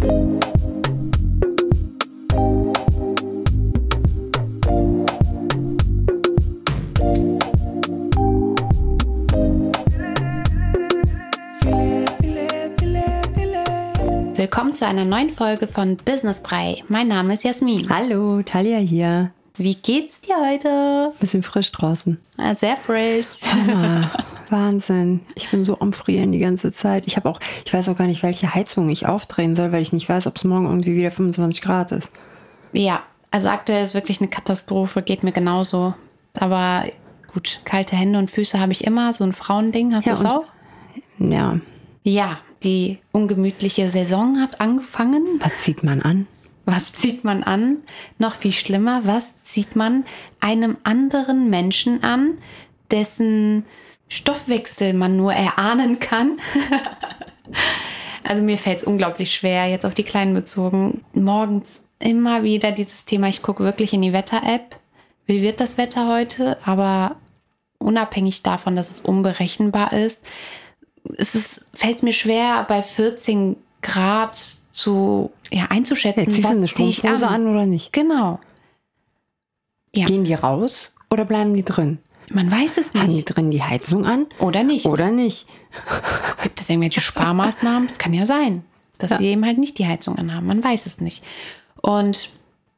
Willkommen zu einer neuen Folge von Business Brei. Mein Name ist Jasmin. Hallo, Talia hier. Wie geht's dir heute? Bisschen frisch draußen. Ah, sehr frisch. Ah, Wahnsinn. Ich bin so am Frieren die ganze Zeit. Ich habe auch, ich weiß auch gar nicht, welche Heizung ich aufdrehen soll, weil ich nicht weiß, ob es morgen irgendwie wieder 25 Grad ist. Ja, also aktuell ist wirklich eine Katastrophe, geht mir genauso. Aber gut, kalte Hände und Füße habe ich immer, so ein Frauending. Hast Ja, du es auch? Ja, Ja, die ungemütliche Saison hat angefangen. was zieht man an? Was zieht man an? Noch viel schlimmer, was zieht man einem anderen Menschen an, dessen Stoffwechsel man nur erahnen kann? also mir fällt es unglaublich schwer, jetzt auf die Kleinen bezogen. Morgens immer wieder dieses Thema, ich gucke wirklich in die Wetter-App. Wie wird das Wetter heute? Aber unabhängig davon, dass es unberechenbar ist, es fällt es mir schwer, bei 14 Grad zu, ja, einzuschätzen, Jetzt du eine was zieh ich Strumpfhose an. oder nicht? Genau. Ja. Gehen die raus oder bleiben die drin? Man weiß es Haben die nicht. drin die Heizung an Oder nicht. oder nicht? Gibt es irgendwelche Sparmaßnahmen? Das kann ja sein, dass sie eben halt nicht die Heizung anhaben. Man weiß es nicht. Und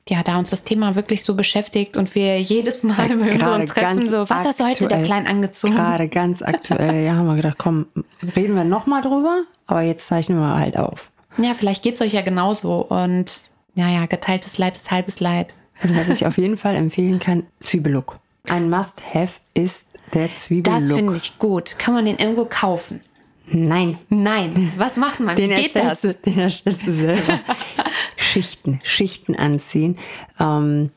ja, da uns das Thema wirklich so beschäftigt und wir jedes Mal Ja, bei unseren Treffen so, was hast du heute der. Kleinen angezogen? Gerade ganz aktuell. Ja, haben wir gedacht, komm, reden wir nochmal drüber, aber jetzt zeichnen wir halt auf. Ja, vielleicht geht es euch ja genauso. Und naja, geteiltes Leid ist halbes Leid. Also was ich auf jeden Fall empfehlen kann, Zwiebellook. Ein Must-Have ist der Zwiebellook. Das finde ich gut. Kann man den irgendwo kaufen? Nein, Nein. Was macht man? Wie den geht das? den erstellst du selber. Schichten, Schichten anziehen. Ähm,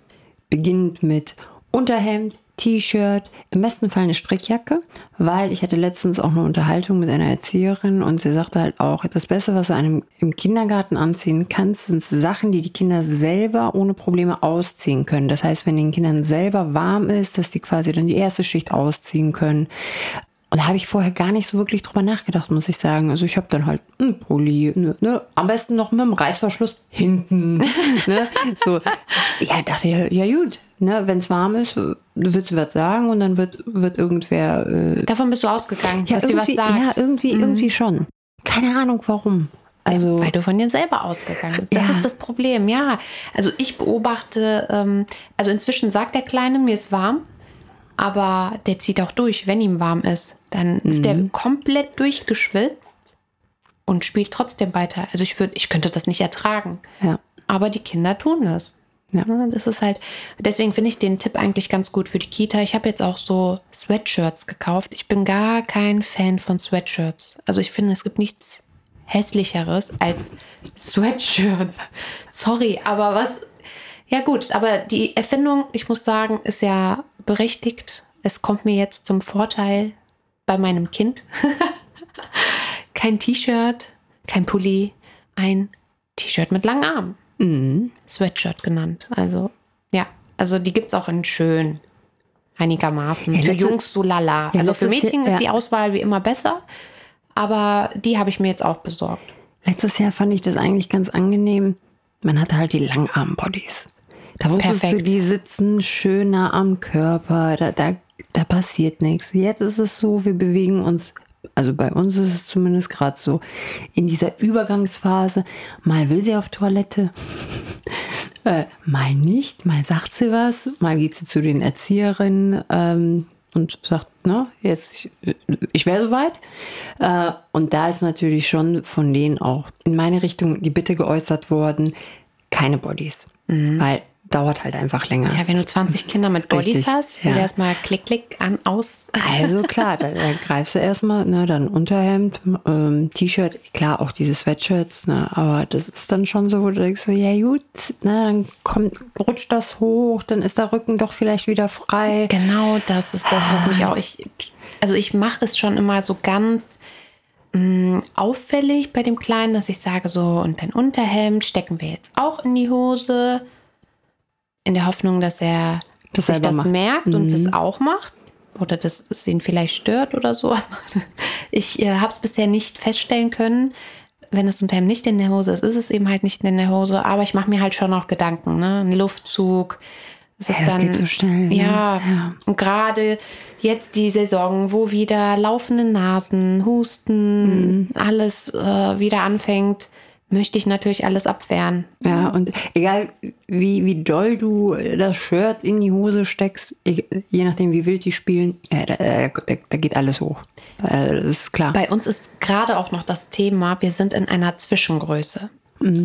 beginnend mit Unterhemd, T-Shirt, im besten Fall eine Strickjacke, weil ich hatte letztens auch eine Unterhaltung mit einer Erzieherin und sie sagte halt auch, das Beste, was du einem im Kindergarten anziehen kannst, sind Sachen, die die Kinder selber ohne Probleme ausziehen können. Das heißt, wenn den Kindern selber warm ist, dass die quasi dann die erste Schicht ausziehen können. Und da habe ich vorher gar nicht so wirklich drüber nachgedacht, muss ich sagen. Also ich habe dann halt einen Pulli, ne, ne, am besten noch mit dem Reißverschluss hinten. ne, so. Ja, dachte ich, ja gut, ne, wenn es warm ist, wird sie was sagen und dann wird, wird irgendwer... Äh, Davon bist du ausgegangen, ja, dass sie was sagt. ja, irgendwie, irgendwie schon. Keine Ahnung warum. Also Weil du von dir selber ausgegangen bist. Das Ja. ist das Problem, ja. Also ich beobachte, ähm, also inzwischen sagt der Kleine, mir ist warm, aber der zieht auch durch, wenn ihm warm ist. Dann ist Mhm. der komplett durchgeschwitzt und spielt trotzdem weiter. Also ich würde, ich könnte das nicht ertragen. ja. Aber die Kinder tun das. Ja. Ne, Das ist halt, deswegen finde ich den Tipp eigentlich ganz gut für die Kita. Ich habe jetzt auch so Sweatshirts gekauft. Ich bin gar kein Fan von Sweatshirts. Also ich finde, es gibt nichts hässlicheres als Sweatshirts. Sorry, aber was? Ja gut, aber die Erfindung, ich muss sagen, ist ja berechtigt. Es kommt mir jetzt zum Vorteil bei meinem Kind. kein T-Shirt, kein Pulli, ein T-Shirt mit langen Armen. Mhm. Sweatshirt genannt. Also, ja, also die gibt es auch in schön. Einigermaßen. Ja, für letzte- Jungs so lala. Ja, also für Mädchen Jahr- ist die ja. Auswahl wie immer besser. Aber die habe ich mir jetzt auch besorgt. Letztes Jahr fand ich das eigentlich ganz angenehm. Man hatte halt die Langarm-Bodies. Da wusstest du, Perfekt. die sitzen schöner am Körper, da, da, da passiert nichts. Jetzt ist es so, wir bewegen uns, also bei uns ist es zumindest gerade so, in dieser Übergangsphase. Mal will sie auf Toilette, äh, mal nicht, mal sagt sie was, mal geht sie zu den Erzieherinnen ähm, und sagt, ne, jetzt, ich, ich wäre soweit. Äh, und da ist natürlich schon von denen auch in meine Richtung die Bitte geäußert worden, keine Bodies. Weil dauert halt einfach länger. Ja, wenn du 20 Kinder mit Bodies Richtig, hast, ja. erstmal klick, klick, an, aus. Also klar, da, da greifst du erstmal, ne, dann Unterhemd, ähm, T-Shirt, klar auch diese Sweatshirts, ne, aber das ist dann schon so, wo du denkst, so, ja gut, ne, dann kommt, rutscht das hoch, dann ist der Rücken doch vielleicht wieder frei. Genau, das ist das, was mich auch. Ich, also ich mache es schon immer so ganz mh, auffällig bei dem Kleinen, dass ich sage so, und dein Unterhemd stecken wir jetzt auch in die Hose, in der Hoffnung, dass er Das sich das macht. merkt und Mhm. das auch macht. Oder dass es ihn vielleicht stört oder so. Ich äh, habe es bisher nicht feststellen können. wenn das Unterhemd nicht in der Hose ist, ist es eben halt nicht in der Hose. Aber ich mache mir halt schon auch Gedanken, ne? Ein Luftzug. Das ist Ja, das dann, geht so schnell, ne? Ja. Ja. Und gerade jetzt die Saison, wo wieder laufende Nasen, Husten, Mhm. alles äh, wieder anfängt, möchte ich natürlich alles abwehren. Ja, und egal wie, wie doll du das Shirt in die Hose steckst, je nachdem wie wild die spielen, ja, da, da, da geht alles hoch. Das ist klar. Bei uns ist gerade auch noch das Thema, wir sind in einer Zwischengröße.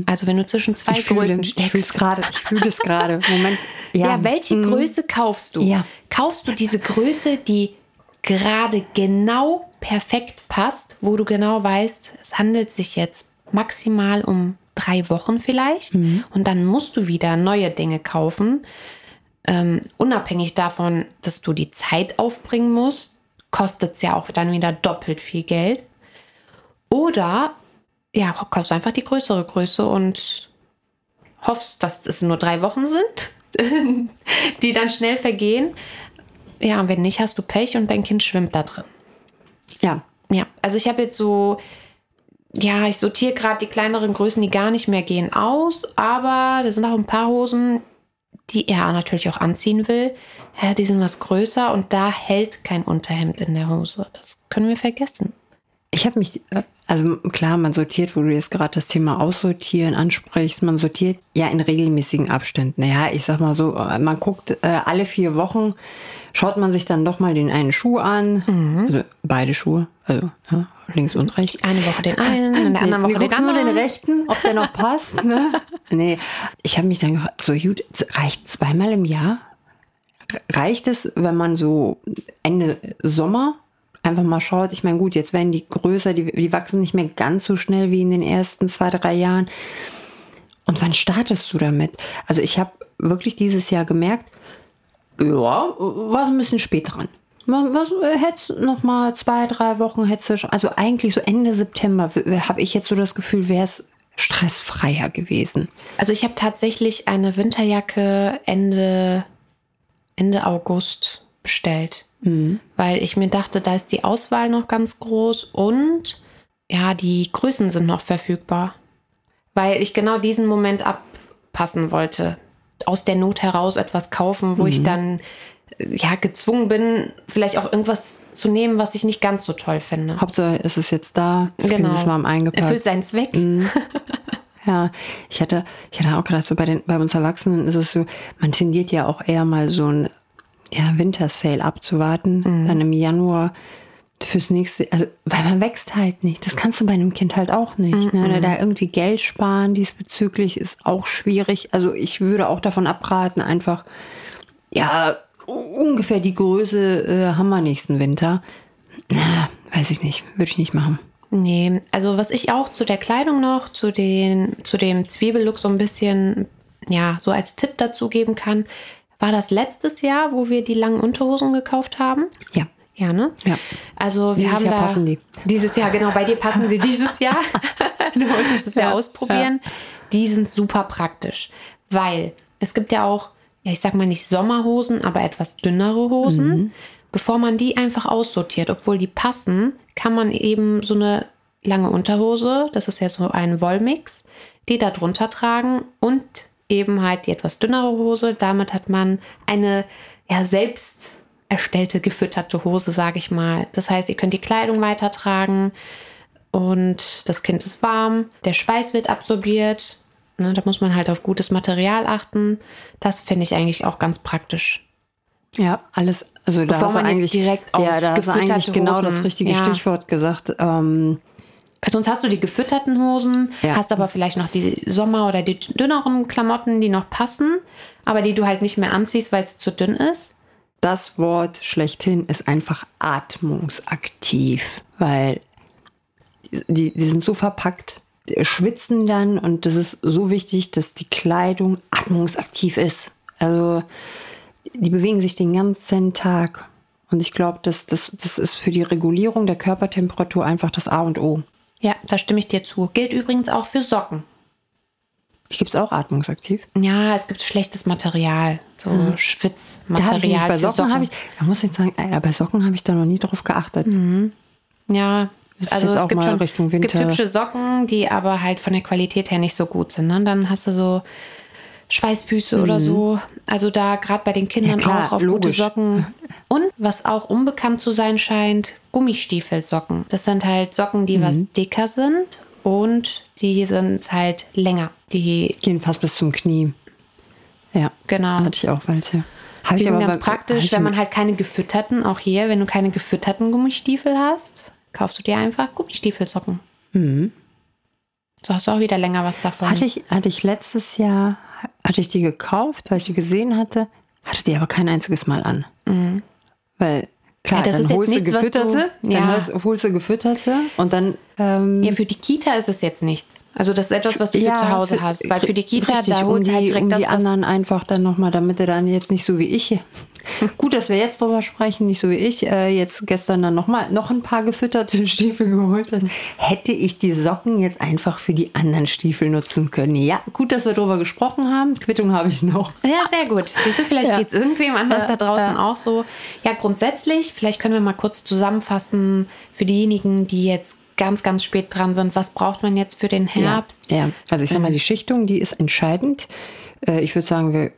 Also wenn du zwischen zwei Mhm. ich fühle Größen ich fühle es steckst. gerade. Ich fühle es gerade. Moment. Ja, welche Mhm. Größe kaufst du? Ja. Kaufst du diese Größe, die gerade genau perfekt passt, wo du genau weißt, es handelt sich jetzt maximal um drei Wochen vielleicht Mhm. und dann musst du wieder neue Dinge kaufen. Ähm, unabhängig davon, dass du die Zeit aufbringen musst, kostet es ja auch dann wieder doppelt viel Geld. Oder ja, kaufst einfach die größere Größe und hoffst, dass es nur drei Wochen sind, die dann schnell vergehen. Ja, und wenn nicht, hast du Pech und dein Kind schwimmt da drin. Ja. Ja, also ich habe jetzt so, ja, ich sortiere gerade die kleineren Größen, die gar nicht mehr gehen, aus, aber da sind auch ein paar Hosen, die er natürlich auch anziehen will. Ja, die sind was größer und da hält kein Unterhemd in der Hose. Das können wir vergessen. Ich habe mich, äh, also klar, man sortiert, wo du jetzt gerade das Thema Aussortieren ansprichst, man sortiert ja in regelmäßigen Abständen. Naja, ich sag mal so, äh, man guckt äh, alle vier Wochen, schaut man sich dann doch mal den einen Schuh an, also beide Schuhe, also ja, links und rechts. Eine Woche den einen, in der anderen nee, Woche den guckst nur anderen. den rechten, ob der noch passt. Ne? nee, ich habe mich dann gefragt, so gut, reicht zweimal im Jahr? Reicht es, wenn man so Ende Sommer einfach mal schaut? Ich meine, gut, jetzt werden die größer, die, die wachsen nicht mehr ganz so schnell wie in den ersten zwei, drei Jahren. Und wann startest du damit? Also ich habe wirklich dieses Jahr gemerkt, ja, war so ein bisschen spät dran. Was, äh, hättest noch mal zwei, drei Wochen hättest du, schon- also eigentlich so Ende September habe ich jetzt so das Gefühl, wäre es stressfreier gewesen. Also ich habe tatsächlich eine Winterjacke Ende, Ende August bestellt, weil ich mir dachte, da ist die Auswahl noch ganz groß und ja, die Größen sind noch verfügbar, weil ich genau diesen Moment abpassen wollte. Aus der Not heraus etwas kaufen, wo ich dann ja gezwungen bin, vielleicht auch irgendwas zu nehmen, was ich nicht ganz so toll finde. Hauptsache es ist jetzt da, das Kind ist warm Erfüllt eingepackt. seinen Zweck. Ja, ich hatte, ich hatte auch gedacht, so bei, den, bei uns Erwachsenen ist es so, man tendiert ja auch eher mal so ein ja, Wintersale abzuwarten, dann im Januar fürs nächste, also weil man wächst halt nicht. Das kannst du bei einem Kind halt auch nicht. Ne? Da irgendwie Geld sparen diesbezüglich ist auch schwierig. Also ich würde auch davon abraten, einfach ja ungefähr die Größe äh, haben wir nächsten Winter. Na, weiß ich nicht, würde ich nicht machen. Nee, also was ich auch zu der Kleidung noch, zu, den, zu dem Zwiebellook so ein bisschen, ja, so als Tipp dazu geben kann, war das letztes Jahr, wo wir die langen Unterhosen gekauft haben? Ja. Ja, ne? Ja. Also wir Dieses haben Jahr da passen die. dieses Jahr genau bei dir passen sie dieses Jahr. du wolltest es ja, Ja, ausprobieren. Die sind super praktisch, weil es gibt ja auch, ja ich sag mal nicht Sommerhosen, aber etwas dünnere Hosen. Mhm. Bevor man die einfach aussortiert, obwohl die passen, kann man eben so eine lange Unterhose, das ist ja so ein Wollmix, die da drunter tragen und eben halt die etwas dünnere Hose. Damit hat man eine ja selbst erstellte, gefütterte Hose, sage ich mal. Das heißt, ihr könnt die Kleidung weitertragen und das Kind ist warm, der Schweiß wird absorbiert. Ne, da muss man halt auf gutes Material achten. Das finde ich eigentlich auch ganz praktisch. Ja, alles, also da Bevor hast man eigentlich direkt auf ja, da hast eigentlich gefütterte genau das Hosen- richtige ja. Stichwort gesagt. Ähm, Sonst hast du die gefütterten Hosen, Ja. hast aber vielleicht noch die Sommer- oder die dünneren Klamotten, die noch passen, aber die du halt nicht mehr anziehst, weil es zu dünn ist. das Wort schlechthin ist einfach atmungsaktiv, weil die, die sind so verpackt, schwitzen dann und das ist so wichtig, dass die Kleidung atmungsaktiv ist. Also die bewegen sich den ganzen Tag. Und ich glaube, das, das, das ist für die Regulierung der Körpertemperatur einfach das A und O. Ja, da stimme ich dir zu. Gilt übrigens auch für Socken. Die gibt es auch atmungsaktiv. Ja, es gibt schlechtes Material, so Da ich Schwitzmaterial nämlich bei für Socken, Socken. habe ich, da muss ich sagen, bei Socken habe ich da noch nie drauf geachtet. Ja, Ist also es auch gibt mal schon Richtung es gibt Winter. hübsche Socken, die aber halt von der Qualität her nicht so gut sind. Ne? Dann hast du so Schweißfüße oder so. Also da gerade bei den Kindern Mhm. Ja, klar, auch auf logisch. gute Socken. Und was auch unbekannt zu sein scheint, Gummistiefelsocken. Das sind halt Socken, die Mhm. was dicker sind und die sind halt länger. Die Gehen fast bis zum Knie. Ja. Genau. Hatte ich auch welche. Habe Die ich sind ganz praktisch, hab wenn man halt keine gefütterten, auch hier, wenn du keine gefütterten Gummistiefel hast, kaufst du dir einfach Gummistiefelsocken. So hast du auch wieder länger was davon. Mhm. Hatte ich, hatte ich letztes Jahr, hatte ich die gekauft, weil ich die gesehen hatte, hatte die aber kein einziges Mal an. Weil, klar, Mhm. Ja, das dann ist jetzt holst du nichts, was du- gefütterte, dann Ja. holst, holst du gefütterte und dann, ähm, ja, für die Kita ist es jetzt nichts. Also das ist etwas, was du für zu Hause für- hast. Weil für die Kita, richtig, da um holst die, halt direkt um das, die anderen einfach dann nochmal, damit du dann jetzt nicht so wie ich, gut, dass wir jetzt drüber sprechen, nicht so wie ich, äh, jetzt gestern dann nochmal noch ein paar gefütterte Stiefel geholt hat, hätte ich die Socken jetzt einfach für die anderen Stiefel nutzen können. Ja, gut, dass wir drüber gesprochen haben. Quittung habe ich noch. Ja, sehr gut. Siehst du, vielleicht Ja. geht es irgendwem anders Ja, da draußen ja. auch so. Ja, grundsätzlich, vielleicht können wir mal kurz zusammenfassen für diejenigen, die jetzt ganz, ganz spät dran sind. Was braucht man jetzt für den Herbst? Ja, ja. also ich sag mal, die Schichtung, die ist entscheidend. Äh, Ich würde sagen, wir,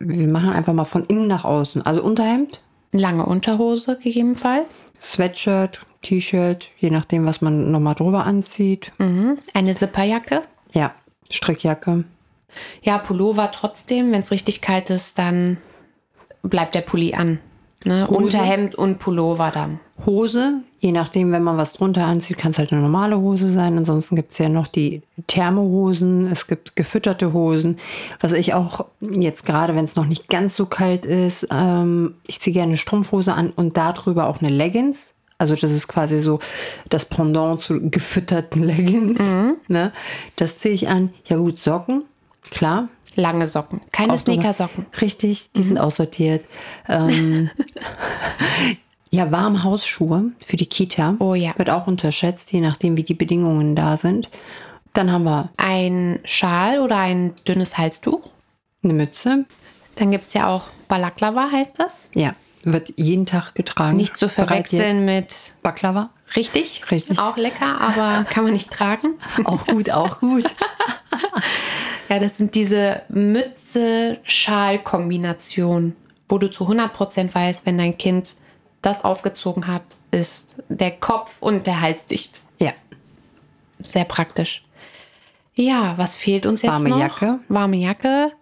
wir machen einfach mal von innen nach außen. Also Unterhemd, Lange Unterhose gegebenenfalls. Sweatshirt, T-Shirt, je nachdem, was man nochmal drüber anzieht. Mhm. Eine Zipperjacke. Ja, Strickjacke. Ja, Pullover trotzdem. Wenn es richtig kalt ist, dann bleibt der Pulli an. Ne? Hose. Unterhemd und Pullover dann. Hose, je nachdem, wenn man was drunter anzieht, kann es halt eine normale Hose sein. Ansonsten gibt es ja noch die Thermohosen, es gibt gefütterte Hosen. Was ich auch jetzt gerade, wenn es noch nicht ganz so kalt ist, ähm, ich ziehe gerne eine Strumpfhose an und darüber auch eine Leggings. Also das ist quasi so das Pendant zu gefütterten Leggings. Ne? Das ziehe ich an. Ja gut, Socken, klar. Lange Socken. Keine Sneakersocken. Richtig, die sind aussortiert. Ähm, ja, warme Hausschuhe für die Kita. Oh ja. Wird auch unterschätzt, je nachdem, wie die Bedingungen da sind. Dann haben wir Ein Schal oder ein dünnes Halstuch. eine Mütze. Dann gibt es ja auch Balaklava, heißt das. Ja, wird jeden Tag getragen. Nicht zu verwechseln mit. Baklava. richtig. Richtig. Auch lecker, aber kann man nicht tragen. Auch gut, auch gut. Ja, das sind diese Mütze-Schal-Kombination, wo du zu 100% weißt, wenn dein Kind das aufgezogen hat, ist der Kopf und der Hals dicht. ja, Sehr praktisch. Ja, was fehlt uns jetzt Warme noch? Jacke. Warme Jacke,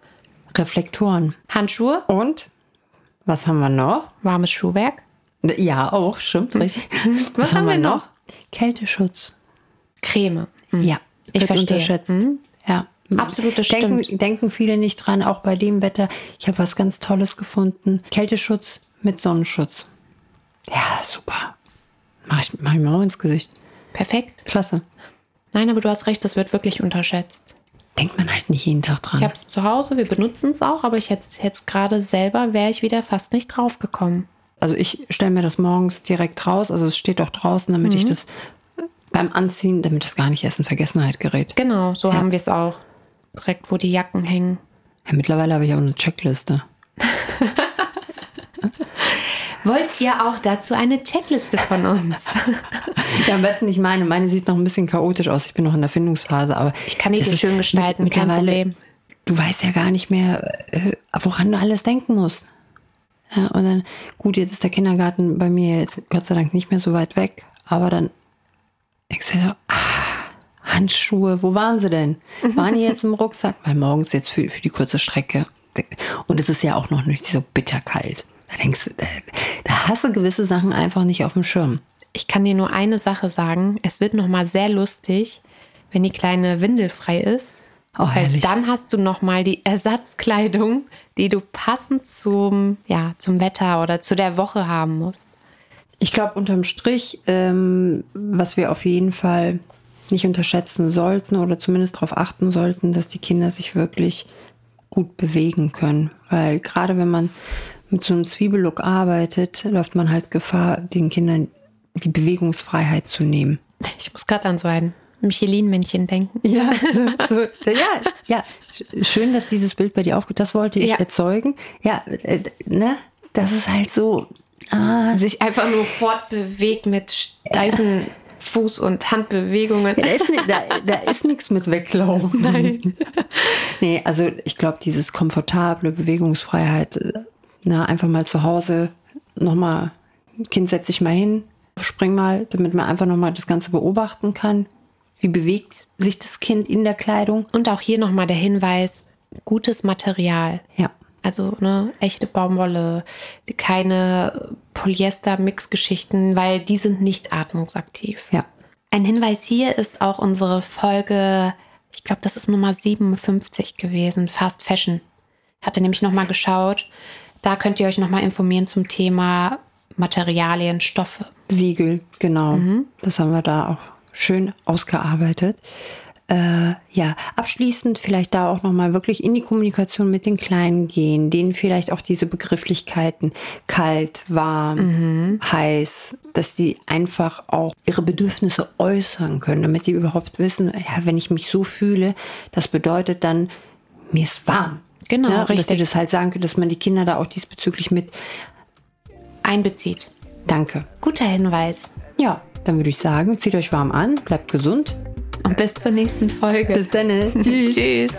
Reflektoren. Handschuhe, Und was haben wir noch? warmes Schuhwerk, Ja, auch, stimmt, richtig. Was haben wir noch? Kälteschutz. Creme. Ja, Ich verstehe. unterschätzt. Mhm. Ja. Absolut, das denken, stimmt. denken viele nicht dran, auch bei dem Wetter. Ich habe was ganz Tolles gefunden. Kälteschutz mit Sonnenschutz. Ja, super. Mach ich, mach ich mir auch ins Gesicht. Perfekt. Klasse. Nein, aber du hast recht, das wird wirklich unterschätzt. Denkt man halt nicht jeden Tag dran. Ich habe es zu Hause, wir benutzen es auch, aber ich hätte jetzt gerade selber, wäre ich wieder fast nicht drauf gekommen. Also ich stelle mir das morgens direkt raus. Also es steht auch draußen, damit Mhm. ich das beim Anziehen, damit das gar nicht erst in Vergessenheit gerät. Genau, so haben wir es auch. Direkt, wo die Jacken hängen. Ja, mittlerweile habe ich auch eine Checkliste. Wollt ihr auch dazu eine Checkliste von uns? Ja, am besten nicht meine. Meine sieht noch ein bisschen chaotisch aus. Ich bin noch in der Findungsphase, aber Ich kann die so schön gestalten, mittlerweile- Problem. Du weißt ja gar nicht mehr, äh, woran du alles denken musst. Ja, und dann, gut, jetzt ist der Kindergarten bei mir jetzt Gott sei Dank nicht mehr so weit weg, aber dann so, ah, Handschuhe, wo waren sie denn? Waren die jetzt im Rucksack? Weil morgens jetzt für, für die kurze Strecke. Und es ist ja auch noch nicht so bitterkalt. Da denkst du, da, da hast du gewisse Sachen einfach nicht auf dem Schirm. Ich kann dir nur eine Sache sagen. Es wird nochmal sehr lustig, wenn die kleine Windel frei ist. Oh, Weil herrlich. dann hast du nochmal die Ersatzkleidung, die du passend zum, ja, zum Wetter oder zu der Woche haben musst. Ich glaube, unterm Strich, ähm, was wir auf jeden Fall nicht unterschätzen sollten oder zumindest darauf achten sollten, dass die Kinder sich wirklich gut bewegen können. Weil gerade wenn man mit so einem Zwiebellook arbeitet, läuft man halt Gefahr, den Kindern die Bewegungsfreiheit zu nehmen. Ich muss gerade an so ein Michelin-Männchen denken. Ja, so, so, ja, ja. Sch- Schön, dass dieses Bild bei dir aufgeht. Das wollte ich Ja. erzeugen. Ja, äh, ne? Das ist halt so. Ah, Sich einfach nur fortbewegt mit steifen Fuß- und Handbewegungen. Ja, da, ist, da, da ist nichts mit weglaufen. Nein. Nee, also ich glaube, dieses komfortable Bewegungsfreiheit, na, einfach mal zu Hause nochmal, Kind setz dich mal hin, spring mal, damit man einfach nochmal das Ganze beobachten kann. Wie bewegt sich das Kind in der Kleidung? Und auch hier nochmal der Hinweis, gutes Material. Ja. Also ne, echte Baumwolle, keine Polyester-Mix-Geschichten, weil die sind nicht atmungsaktiv. Ja. Ein Hinweis hier ist auch unsere Folge, ich glaube, das ist Nummer 57 gewesen, Fast Fashion. Hatte nämlich nochmal geschaut. Da könnt ihr euch nochmal informieren zum Thema Materialien, Stoffe. Siegel, genau. Das haben wir da auch schön ausgearbeitet. Äh, ja, abschließend vielleicht da auch nochmal wirklich in die Kommunikation mit den Kleinen gehen, denen vielleicht auch diese Begrifflichkeiten kalt, warm, heiß, dass die einfach auch ihre Bedürfnisse äußern können, damit die überhaupt wissen, ja, wenn ich mich so fühle, das bedeutet dann, mir ist warm. Genau, ja, Dass richtig. die das halt sagen können, dass man die Kinder da auch diesbezüglich mit Einbezieht. Danke. Guter Hinweis. Ja, dann würde ich sagen, zieht euch warm an, bleibt gesund. Und bis zur nächsten Folge. Bis dann. Tschüss. Tschüss.